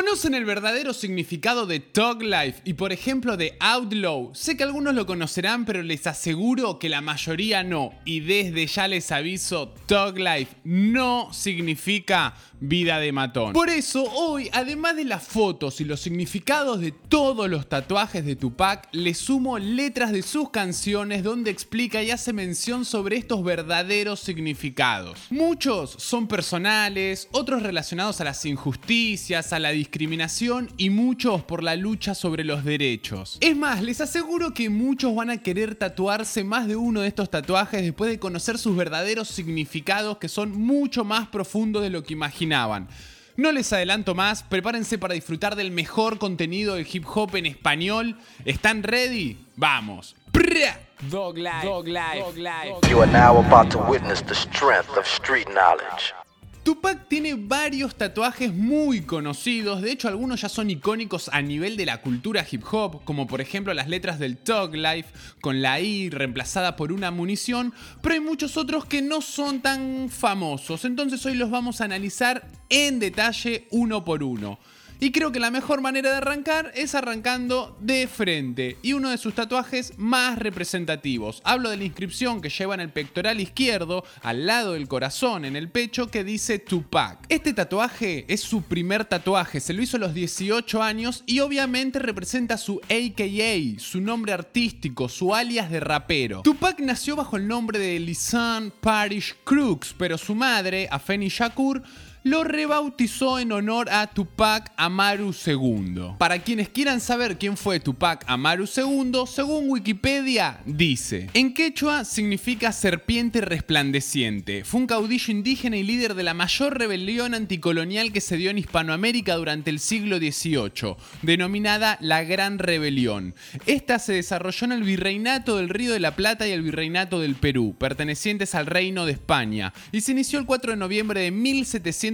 ¿Conocen el verdadero significado de Tog Life y por ejemplo de Outlaw? Sé que algunos lo conocerán, pero les aseguro que la mayoría no. Y desde ya les aviso, Tog Life no significa vida de matón. Por eso hoy, además de las fotos y los significados de todos los tatuajes de Tupac, le sumo letras de sus canciones donde explica y hace mención sobre estos verdaderos significados. Muchos son personales, otros relacionados a las injusticias, a la discriminación y muchos por la lucha sobre los derechos. Es más, les aseguro que muchos van a querer tatuarse más de uno de estos tatuajes después de conocer sus verdaderos significados que son mucho más profundos de lo que imaginaban. No les adelanto más, prepárense para disfrutar del mejor contenido del hip hop en español. ¿Están ready? Vamos. Dog life. Dog life. Dog life. You are now about to witness the strength of street knowledge. Tupac tiene varios tatuajes muy conocidos, de hecho algunos ya son icónicos a nivel de la cultura hip hop, como por ejemplo las letras del Tug Life con la I reemplazada por una munición, pero hay muchos otros que no son tan famosos, entonces hoy los vamos a analizar en detalle uno por uno. Y creo que la mejor manera de arrancar es arrancando de frente. Y uno de sus tatuajes más representativos. Hablo de la inscripción que lleva en el pectoral izquierdo, al lado del corazón, en el pecho, que dice Tupac. Este tatuaje es su primer tatuaje, se lo hizo a los 18 años y obviamente representa su AKA, su nombre artístico, su alias de rapero. Tupac nació bajo el nombre de Lisanne Parish Crooks, pero su madre, Afeni Shakur, lo rebautizó en honor a Tupac Amaru II. Para quienes quieran saber quién fue Tupac Amaru II, según Wikipedia, dice: En quechua significa serpiente resplandeciente. Fue un caudillo indígena y líder de la mayor rebelión anticolonial que se dio en Hispanoamérica durante el siglo XVIII, denominada la Gran Rebelión. Esta se desarrolló en el Virreinato del Río de la Plata y el Virreinato del Perú, pertenecientes al Reino de España, y se inició el 4 de noviembre de 1700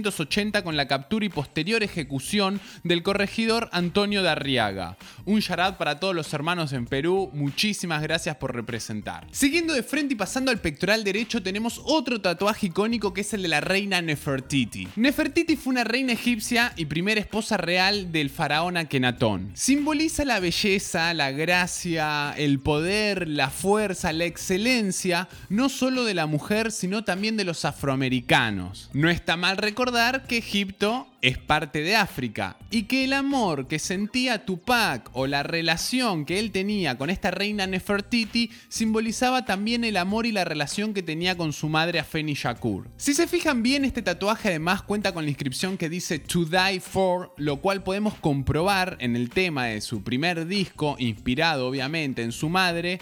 con la captura y posterior ejecución del corregidor Antonio de Arriaga. Un charad para todos los hermanos en Perú, muchísimas gracias por representar. Siguiendo de frente y pasando al pectoral derecho tenemos otro tatuaje icónico que es el de la reina Nefertiti. Nefertiti fue una reina egipcia y primera esposa real del faraón Akenatón. Simboliza la belleza, la gracia, el poder, la fuerza, la excelencia, no solo de la mujer, sino también de los afroamericanos. No está mal recordar que Egipto es parte de África y que el amor que sentía Tupac o la relación que él tenía con esta reina Nefertiti simbolizaba también el amor y la relación que tenía con su madre Afeni Shakur. Si se fijan bien, este tatuaje además cuenta con la inscripción que dice To Die For, lo cual podemos comprobar en el tema de su primer disco, inspirado obviamente en su madre,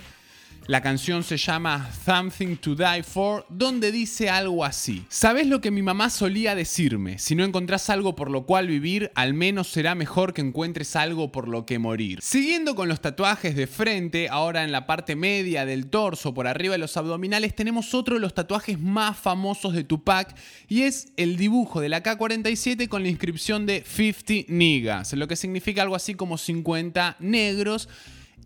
la canción se llama Something to Die For, donde dice algo así. ¿Sabes lo que mi mamá solía decirme? Si no encontrás algo por lo cual vivir, al menos será mejor que encuentres algo por lo que morir. Siguiendo con los tatuajes de frente, ahora en la parte media del torso, por arriba de los abdominales, tenemos otro de los tatuajes más famosos de Tupac y es el dibujo de la K-47 con la inscripción de 50 niggas, lo que significa algo así como 50 negros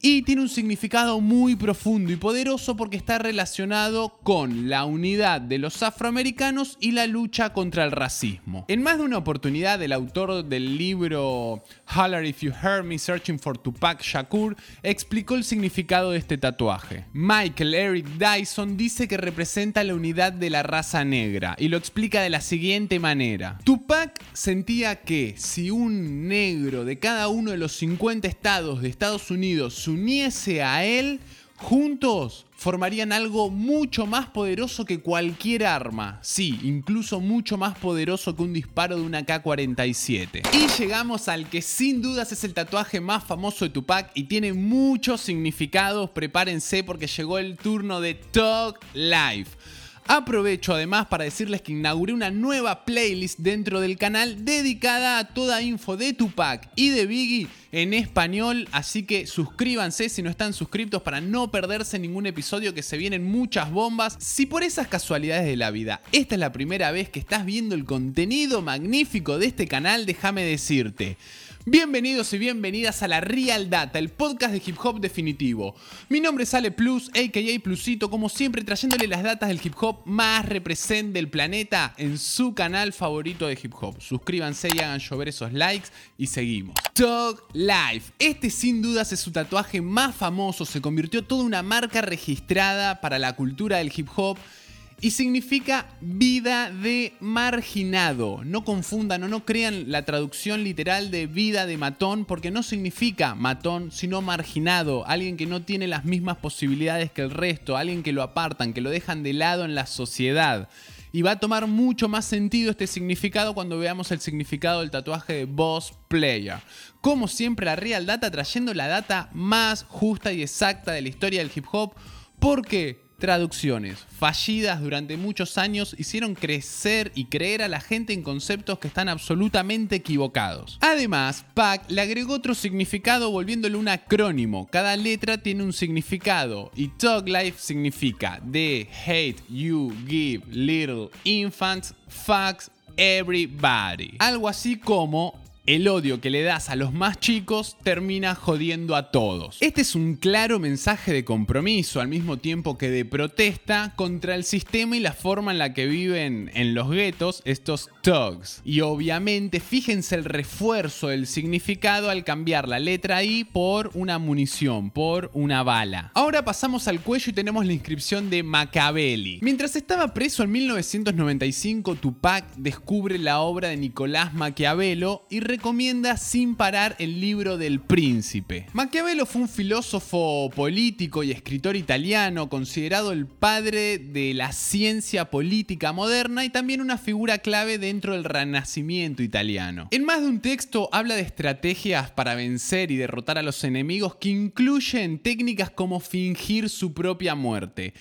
y tiene un significado muy profundo y poderoso porque está relacionado con la unidad de los afroamericanos y la lucha contra el racismo. En más de una oportunidad, el autor del libro Holler If You Heard Me Searching for Tupac Shakur explicó el significado de este tatuaje. Michael Eric Dyson dice que representa la unidad de la raza negra y lo explica de la siguiente manera. Tupac sentía que si un negro de cada uno de los 50 estados de Estados Unidos uniese a él, juntos formarían algo mucho más poderoso que cualquier arma. Sí, incluso mucho más poderoso que un disparo de una K-47. Y llegamos al que sin dudas es el tatuaje más famoso de Tupac y tiene muchos significados. Prepárense porque llegó el turno de Talk Life. Aprovecho además para decirles que inauguré una nueva playlist dentro del canal dedicada a toda info de Tupac y de Biggie en español, así que suscríbanse si no están suscritos para no perderse ningún episodio que se vienen muchas bombas. Si por esas casualidades de la vida esta es la primera vez que estás viendo el contenido magnífico de este canal, déjame decirte Bienvenidos y bienvenidas a la Real Data, el podcast de hip hop definitivo. Mi nombre es Ale Plus, aka Plusito, como siempre trayéndole las datas del hip hop más represent del planeta en su canal favorito de hip hop. Suscríbanse y hagan llover esos likes y seguimos. Talk Life. Este sin dudas es su tatuaje más famoso, se convirtió toda una marca registrada para la cultura del hip hop y significa vida de marginado. No confundan o no crean la traducción literal de vida de matón porque no significa matón, sino marginado, alguien que no tiene las mismas posibilidades que el resto, alguien que lo apartan, que lo dejan de lado en la sociedad. Y va a tomar mucho más sentido este significado cuando veamos el significado del tatuaje de Boss Player. Como siempre, la Real Data trayendo la data más justa y exacta de la historia del hip hop. Porque traducciones fallidas durante muchos años hicieron crecer y creer a la gente en conceptos que están absolutamente equivocados. Además, Pac le agregó otro significado volviéndolo un acrónimo. Cada letra tiene un significado y Talk Life significa The Hate You Give Little Infants Fucks Everybody. Algo así como el odio que le das a los más chicos termina jodiendo a todos. Este es un claro mensaje de compromiso al mismo tiempo que de protesta contra el sistema y la forma en la que viven en los guetos estos thugs. Y obviamente fíjense el refuerzo del significado al cambiar la letra I por una munición, por una bala. Ahora pasamos al cuello y tenemos la inscripción de Machiavelli. Mientras estaba preso en 1995, Tupac descubre la obra de Nicolás Maquiavelo y recomienda sin parar el libro del príncipe. Maquiavelo fue un filósofo político y escritor italiano considerado el padre de la ciencia política moderna y también una figura clave dentro del renacimiento italiano. En más de un texto habla de estrategias para vencer y derrotar a los enemigos que incluyen técnicas como fingir su propia muerte.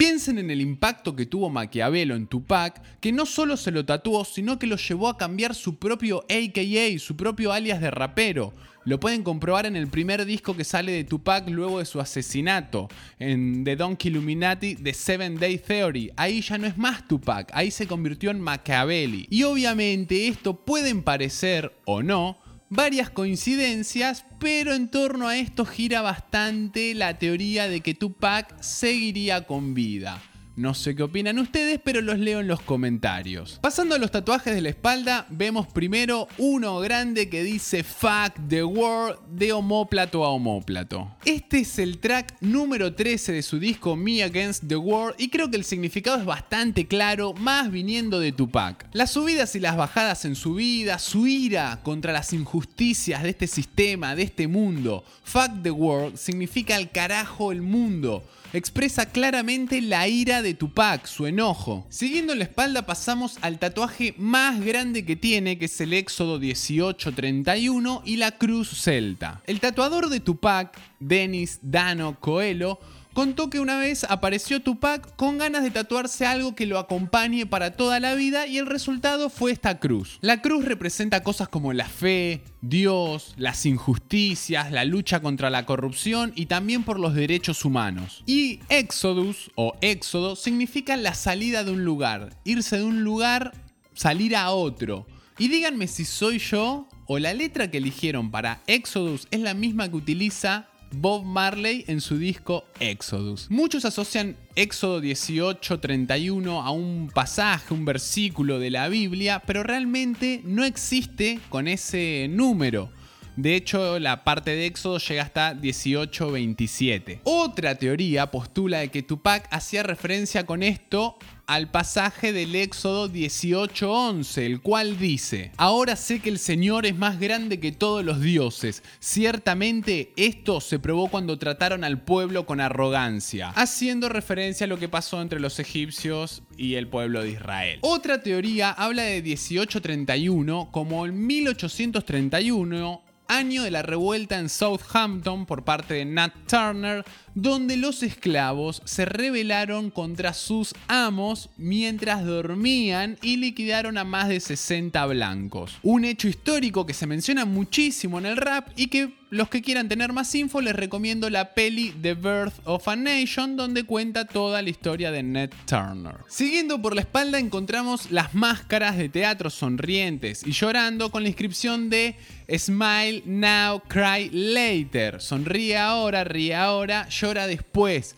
Piensen en el impacto que tuvo Maquiavelo en Tupac, que no solo se lo tatuó, sino que lo llevó a cambiar su propio AKA, su propio alias de rapero. Lo pueden comprobar en el primer disco que sale de Tupac luego de su asesinato, en The Donkey Illuminati The Seven Day Theory. Ahí ya no es más Tupac, ahí se convirtió en Machiavelli. Y obviamente esto pueden parecer o no varias coincidencias, pero en torno a esto gira bastante la teoría de que Tupac seguiría con vida. No sé qué opinan ustedes, pero los leo en los comentarios. Pasando a los tatuajes de la espalda, vemos primero uno grande que dice Fuck the World de homóplato a homóplato. Este es el track número 13 de su disco Me Against the World y creo que el significado es bastante claro, más viniendo de Tupac. Las subidas y las bajadas en su vida, su ira contra las injusticias de este sistema, de este mundo. Fuck the World significa el carajo el mundo expresa claramente la ira de Tupac, su enojo. Siguiendo la espalda pasamos al tatuaje más grande que tiene, que es el Éxodo 1831 y la cruz celta. El tatuador de Tupac, Dennis Dano Coelho, contó que una vez apareció Tupac con ganas de tatuarse algo que lo acompañe para toda la vida y el resultado fue esta cruz. La cruz representa cosas como la fe, Dios, las injusticias, la lucha contra la corrupción y también por los derechos humanos. Y Exodus o Éxodo significa la salida de un lugar, irse de un lugar, salir a otro. Y díganme si soy yo o la letra que eligieron para Exodus es la misma que utiliza Bob Marley en su disco Exodus. Muchos asocian Éxodo 18:31 a un pasaje, un versículo de la Biblia, pero realmente no existe con ese número. De hecho, la parte de Éxodo llega hasta 18:27. Otra teoría postula de que Tupac hacía referencia con esto al pasaje del Éxodo 18:11, el cual dice, Ahora sé que el Señor es más grande que todos los dioses. Ciertamente esto se probó cuando trataron al pueblo con arrogancia, haciendo referencia a lo que pasó entre los egipcios y el pueblo de Israel. Otra teoría habla de 1831 como el 1831 año de la revuelta en Southampton por parte de Nat Turner, donde los esclavos se rebelaron contra sus amos mientras dormían y liquidaron a más de 60 blancos. Un hecho histórico que se menciona muchísimo en el rap y que los que quieran tener más info les recomiendo la peli The Birth of a Nation donde cuenta toda la historia de Ned Turner. Siguiendo por la espalda encontramos las máscaras de teatro sonrientes y llorando con la inscripción de Smile Now, Cry Later. Sonríe ahora, ríe ahora, llora después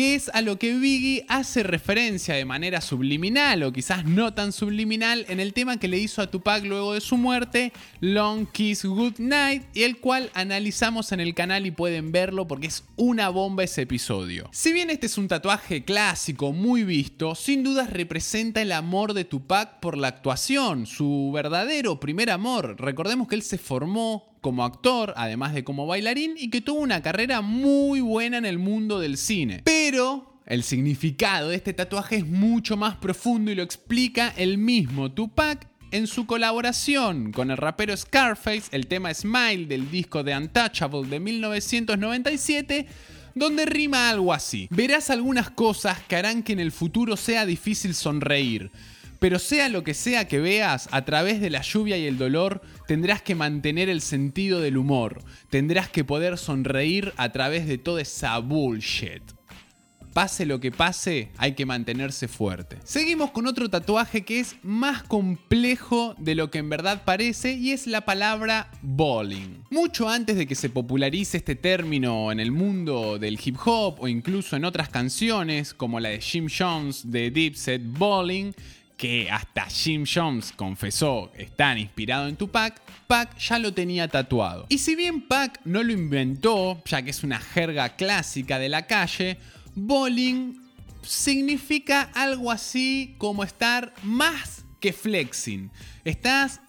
que es a lo que Biggie hace referencia de manera subliminal o quizás no tan subliminal en el tema que le hizo a Tupac luego de su muerte, Long Kiss Good Night, y el cual analizamos en el canal y pueden verlo porque es una bomba ese episodio. Si bien este es un tatuaje clásico muy visto, sin dudas representa el amor de Tupac por la actuación, su verdadero primer amor. Recordemos que él se formó como actor, además de como bailarín, y que tuvo una carrera muy buena en el mundo del cine. Pero el significado de este tatuaje es mucho más profundo y lo explica el mismo Tupac en su colaboración con el rapero Scarface, el tema Smile del disco de Untouchable de 1997, donde rima algo así. Verás algunas cosas que harán que en el futuro sea difícil sonreír. Pero sea lo que sea que veas, a través de la lluvia y el dolor, tendrás que mantener el sentido del humor. Tendrás que poder sonreír a través de toda esa bullshit. Pase lo que pase, hay que mantenerse fuerte. Seguimos con otro tatuaje que es más complejo de lo que en verdad parece y es la palabra bowling. Mucho antes de que se popularice este término en el mundo del hip hop o incluso en otras canciones como la de Jim Jones de Dipset Bowling, que hasta Jim Jones confesó estar inspirado en Tupac, Pac ya lo tenía tatuado. Y si bien Pac no lo inventó, ya que es una jerga clásica de la calle, bowling significa algo así como estar más que flexing. Estás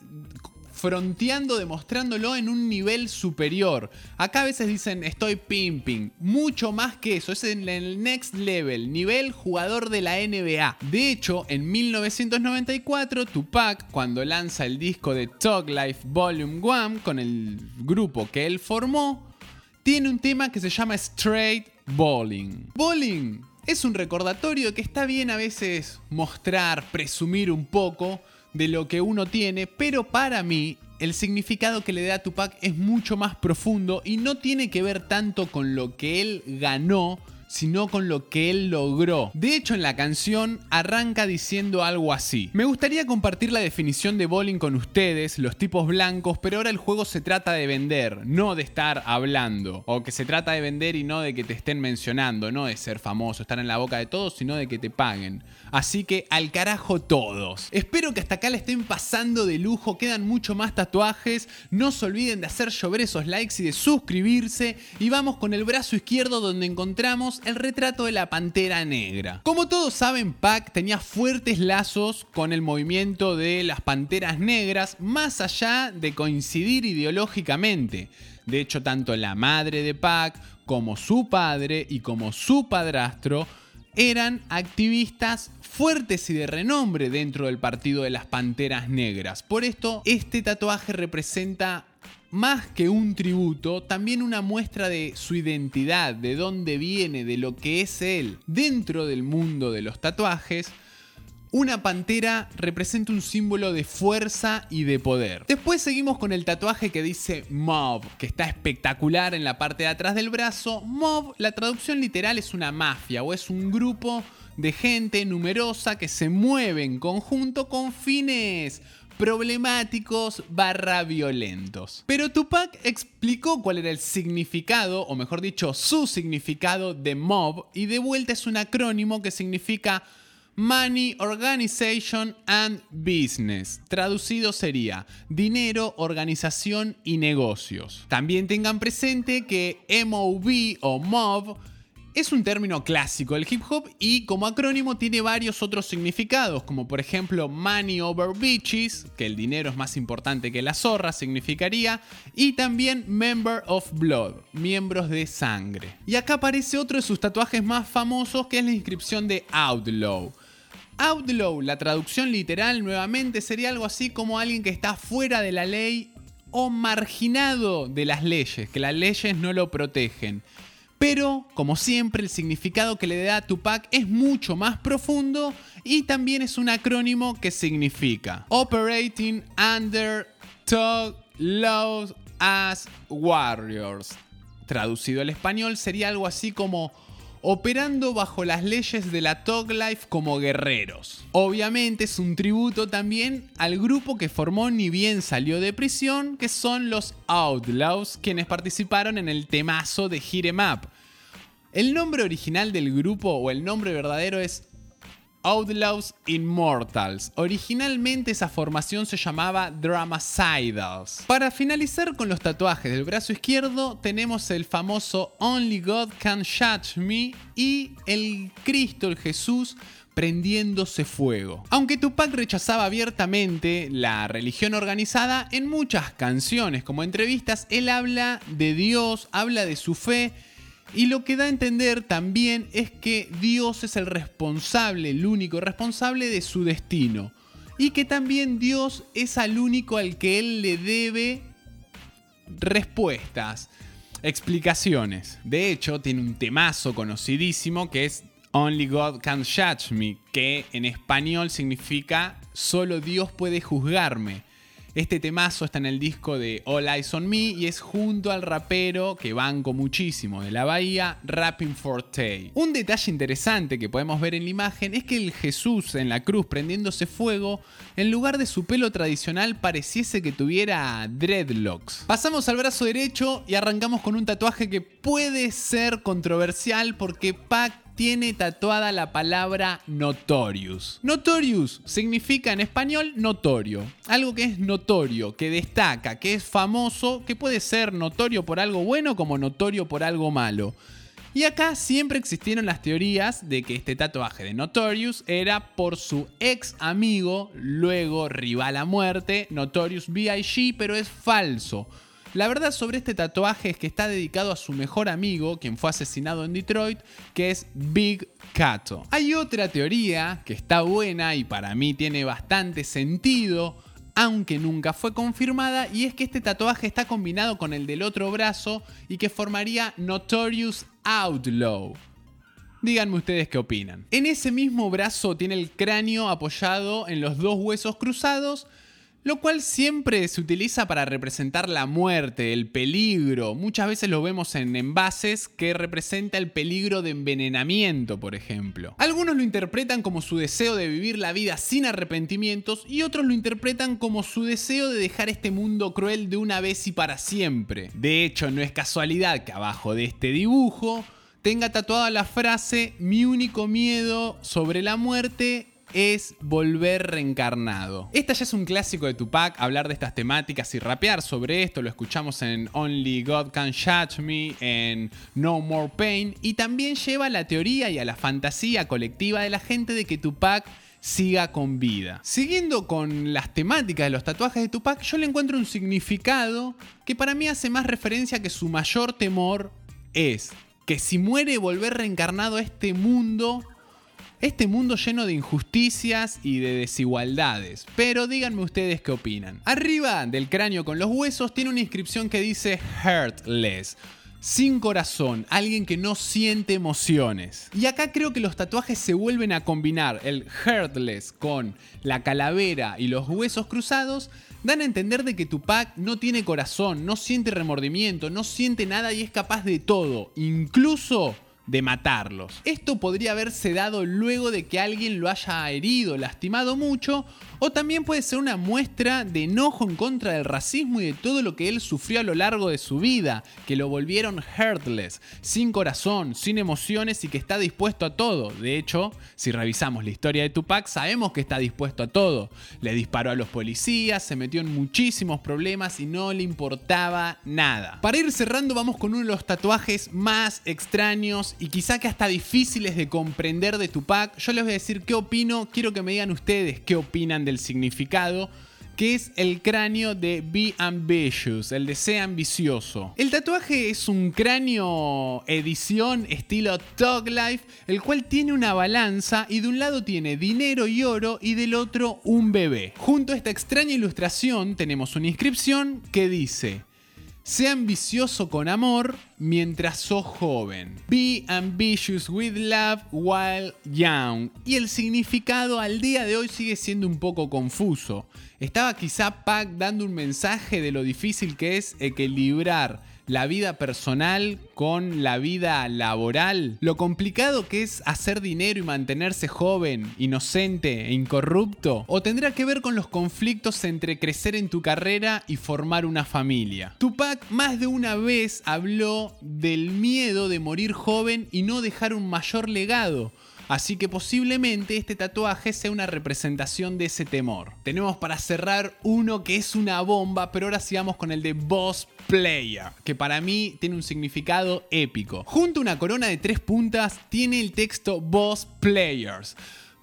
fronteando, demostrándolo en un nivel superior. Acá a veces dicen estoy pimping, mucho más que eso, es en el next level, nivel jugador de la NBA. De hecho, en 1994, Tupac, cuando lanza el disco de Talk Life Volume 1 con el grupo que él formó, tiene un tema que se llama Straight Bowling. Bowling es un recordatorio que está bien a veces mostrar, presumir un poco, de lo que uno tiene, pero para mí el significado que le da a Tupac es mucho más profundo y no tiene que ver tanto con lo que él ganó, sino con lo que él logró. De hecho, en la canción arranca diciendo algo así. Me gustaría compartir la definición de bowling con ustedes, los tipos blancos, pero ahora el juego se trata de vender, no de estar hablando. O que se trata de vender y no de que te estén mencionando, no de ser famoso, estar en la boca de todos, sino de que te paguen. Así que al carajo todos. Espero que hasta acá le estén pasando de lujo, quedan mucho más tatuajes. No se olviden de hacer llover esos likes y de suscribirse. Y vamos con el brazo izquierdo donde encontramos el retrato de la pantera negra. Como todos saben, Pac tenía fuertes lazos con el movimiento de las panteras negras, más allá de coincidir ideológicamente. De hecho, tanto la madre de Pac como su padre y como su padrastro eran activistas fuertes y de renombre dentro del partido de las Panteras Negras. Por esto, este tatuaje representa más que un tributo, también una muestra de su identidad, de dónde viene, de lo que es él. Dentro del mundo de los tatuajes, una pantera representa un símbolo de fuerza y de poder. Después seguimos con el tatuaje que dice Mob, que está espectacular en la parte de atrás del brazo. Mob, la traducción literal es una mafia o es un grupo de gente numerosa que se mueve en conjunto con fines problemáticos barra violentos. Pero Tupac explicó cuál era el significado, o mejor dicho, su significado de mob, y de vuelta es un acrónimo que significa Money, Organization and Business. Traducido sería dinero, organización y negocios. También tengan presente que MOB o MOB es un término clásico del hip hop y como acrónimo tiene varios otros significados, como por ejemplo money over bitches, que el dinero es más importante que la zorra, significaría, y también member of blood, miembros de sangre. Y acá aparece otro de sus tatuajes más famosos, que es la inscripción de outlaw. Outlaw, la traducción literal nuevamente sería algo así como alguien que está fuera de la ley o marginado de las leyes, que las leyes no lo protegen. Pero, como siempre, el significado que le da Tupac es mucho más profundo y también es un acrónimo que significa Operating Under Tug Laws as warriors. Traducido al español sería algo así como operando bajo las leyes de la Tog Life como guerreros. Obviamente es un tributo también al grupo que formó ni bien salió de prisión, que son los Outlaws, quienes participaron en el temazo de Hit 'em Up. El nombre original del grupo o el nombre verdadero es Outlaws Immortals. Originalmente esa formación se llamaba Dramacidals. Para finalizar con los tatuajes del brazo izquierdo tenemos el famoso Only God Can Judge Me y el Cristo, el Jesús, prendiéndose fuego. Aunque Tupac rechazaba abiertamente la religión organizada, en muchas canciones como entrevistas él habla de Dios, habla de su fe y lo que da a entender también es que Dios es el responsable, el único responsable de su destino. Y que también Dios es al único al que él le debe respuestas, explicaciones. De hecho, tiene un temazo conocidísimo que es Only God Can Judge Me, que en español significa Solo Dios puede juzgarme. Este temazo está en el disco de All Eyes on Me y es junto al rapero que banco muchísimo de la bahía, Rapping Forte. Un detalle interesante que podemos ver en la imagen es que el Jesús en la cruz prendiéndose fuego, en lugar de su pelo tradicional pareciese que tuviera dreadlocks. Pasamos al brazo derecho y arrancamos con un tatuaje que puede ser controversial porque Pac tiene tatuada la palabra notorious. Notorious significa en español notorio, algo que es notorio, que destaca, que es famoso, que puede ser notorio por algo bueno como notorio por algo malo. Y acá siempre existieron las teorías de que este tatuaje de Notorious era por su ex amigo, luego rival a muerte, Notorious B.I.G., pero es falso. La verdad sobre este tatuaje es que está dedicado a su mejor amigo, quien fue asesinado en Detroit, que es Big Cato. Hay otra teoría que está buena y para mí tiene bastante sentido, aunque nunca fue confirmada, y es que este tatuaje está combinado con el del otro brazo y que formaría Notorious Outlaw. Díganme ustedes qué opinan. En ese mismo brazo tiene el cráneo apoyado en los dos huesos cruzados lo cual siempre se utiliza para representar la muerte, el peligro. Muchas veces lo vemos en envases que representa el peligro de envenenamiento, por ejemplo. Algunos lo interpretan como su deseo de vivir la vida sin arrepentimientos y otros lo interpretan como su deseo de dejar este mundo cruel de una vez y para siempre. De hecho, no es casualidad que abajo de este dibujo tenga tatuada la frase mi único miedo sobre la muerte es volver reencarnado. Esta ya es un clásico de Tupac, hablar de estas temáticas y rapear sobre esto, lo escuchamos en Only God Can Judge Me, en No More Pain, y también lleva a la teoría y a la fantasía colectiva de la gente de que Tupac siga con vida. Siguiendo con las temáticas de los tatuajes de Tupac, yo le encuentro un significado que para mí hace más referencia a que su mayor temor es que si muere volver reencarnado a este mundo este mundo lleno de injusticias y de desigualdades. Pero díganme ustedes qué opinan. Arriba del cráneo con los huesos tiene una inscripción que dice Heartless. Sin corazón, alguien que no siente emociones. Y acá creo que los tatuajes se vuelven a combinar el Heartless con la calavera y los huesos cruzados dan a entender de que Tupac no tiene corazón, no siente remordimiento, no siente nada y es capaz de todo, incluso de matarlos. Esto podría haberse dado luego de que alguien lo haya herido, lastimado mucho, o también puede ser una muestra de enojo en contra del racismo y de todo lo que él sufrió a lo largo de su vida, que lo volvieron heartless, sin corazón, sin emociones y que está dispuesto a todo. De hecho, si revisamos la historia de Tupac, sabemos que está dispuesto a todo. Le disparó a los policías, se metió en muchísimos problemas y no le importaba nada. Para ir cerrando, vamos con uno de los tatuajes más extraños y quizá que hasta difíciles de comprender de Tupac. Yo les voy a decir qué opino, quiero que me digan ustedes qué opinan del significado que es el cráneo de Be Ambitious, el de Ambicioso. El tatuaje es un cráneo edición estilo Talk Life, el cual tiene una balanza y de un lado tiene dinero y oro y del otro un bebé. Junto a esta extraña ilustración tenemos una inscripción que dice, Sé ambicioso con amor mientras sos joven. Be ambitious with love while young. Y el significado al día de hoy sigue siendo un poco confuso. Estaba quizá Pac dando un mensaje de lo difícil que es equilibrar la vida personal con la vida laboral, lo complicado que es hacer dinero y mantenerse joven, inocente e incorrupto, o tendrá que ver con los conflictos entre crecer en tu carrera y formar una familia. Tupac más de una vez habló del miedo de morir joven y no dejar un mayor legado. Así que posiblemente este tatuaje sea una representación de ese temor. Tenemos para cerrar uno que es una bomba, pero ahora sigamos con el de Boss Player, que para mí tiene un significado épico. Junto a una corona de tres puntas tiene el texto Boss Players.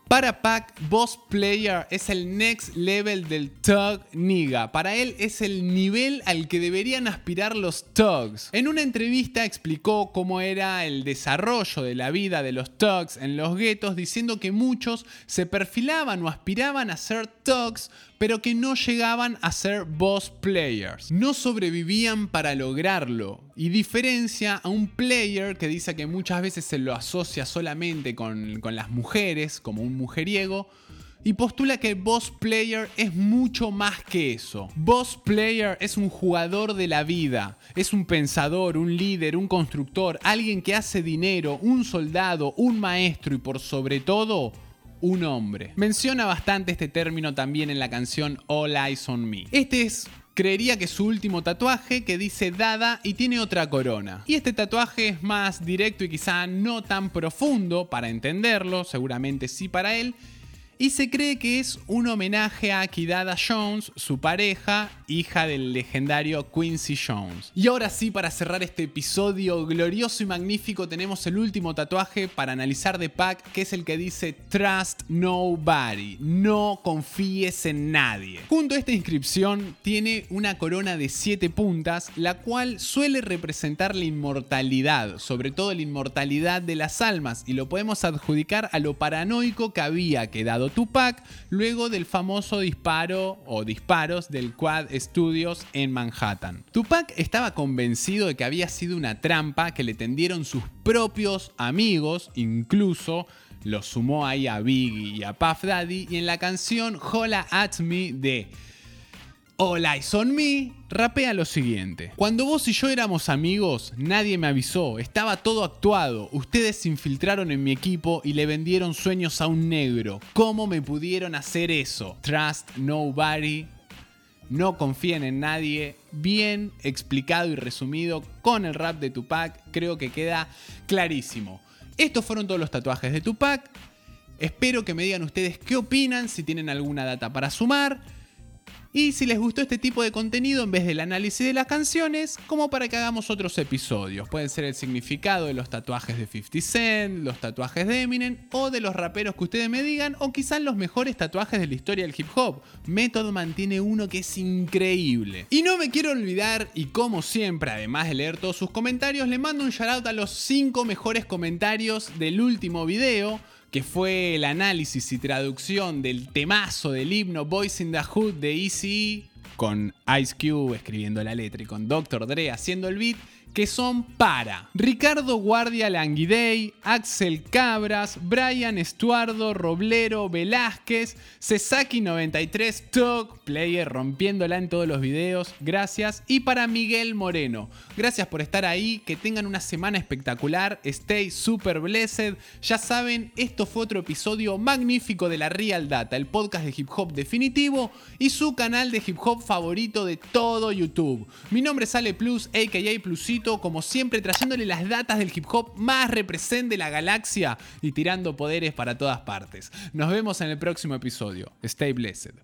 Para Pac, Boss Player es el next level del Tug Niga. Para él es el nivel al que deberían aspirar los Tugs. En una entrevista explicó cómo era el desarrollo de la vida de los Tugs en los guetos, diciendo que muchos se perfilaban o aspiraban a ser Tugs, pero que no llegaban a ser Boss Players. No sobrevivían para lograrlo. Y diferencia a un player que dice que muchas veces se lo asocia solamente con, con las mujeres, como un mujeriego, y postula que Boss Player es mucho más que eso. Boss Player es un jugador de la vida, es un pensador, un líder, un constructor, alguien que hace dinero, un soldado, un maestro y por sobre todo un hombre. Menciona bastante este término también en la canción All Eyes on Me. Este es creería que su último tatuaje que dice Dada y tiene otra corona. Y este tatuaje es más directo y quizá no tan profundo para entenderlo, seguramente sí para él, y se cree que es un homenaje a Kidada Jones, su pareja, hija del legendario Quincy Jones. Y ahora sí, para cerrar este episodio glorioso y magnífico, tenemos el último tatuaje para analizar de Pac, que es el que dice Trust Nobody, no confíes en nadie. Junto a esta inscripción tiene una corona de 7 puntas, la cual suele representar la inmortalidad, sobre todo la inmortalidad de las almas, y lo podemos adjudicar a lo paranoico que había quedado Tupac luego del famoso disparo o disparos del Quad Studios en Manhattan. Tupac estaba convencido de que había sido una trampa que le tendieron sus propios amigos, incluso lo sumó ahí a Biggie y a Puff Daddy, y en la canción Hola at Me de All Eyes on Me, rapea lo siguiente. Cuando vos y yo éramos amigos, nadie me avisó, estaba todo actuado, ustedes se infiltraron en mi equipo y le vendieron sueños a un negro. ¿Cómo me pudieron hacer eso? Trust nobody, no confíen en nadie, bien explicado y resumido con el rap de Tupac, creo que queda clarísimo. Estos fueron todos los tatuajes de Tupac. Espero que me digan ustedes qué opinan, si tienen alguna data para sumar. Y si les gustó este tipo de contenido en vez del análisis de las canciones, como para que hagamos otros episodios. Pueden ser el significado de los tatuajes de 50 Cent, los tatuajes de Eminem o de los raperos que ustedes me digan, o quizás los mejores tatuajes de la historia del hip hop. Method mantiene uno que es increíble. Y no me quiero olvidar, y como siempre, además de leer todos sus comentarios, le mando un shoutout a los 5 mejores comentarios del último video que fue el análisis y traducción del temazo del himno Boys in the Hood de Easy con Ice Cube escribiendo la letra y con Dr. Dre haciendo el beat que son para Ricardo Guardia Languidey, Axel Cabras, Brian Estuardo, Roblero, Velázquez, Sesaki93, Talk, Player rompiéndola en todos los videos, gracias. Y para Miguel Moreno, gracias por estar ahí, que tengan una semana espectacular, stay super blessed. Ya saben, esto fue otro episodio magnífico de la Real Data, el podcast de hip hop definitivo y su canal de hip hop favorito de todo YouTube. Mi nombre es Ale Plus, aka Plusito, como siempre, trayéndole las datas del hip hop más represent de la galaxia y tirando poderes para todas partes. Nos vemos en el próximo episodio. Stay blessed.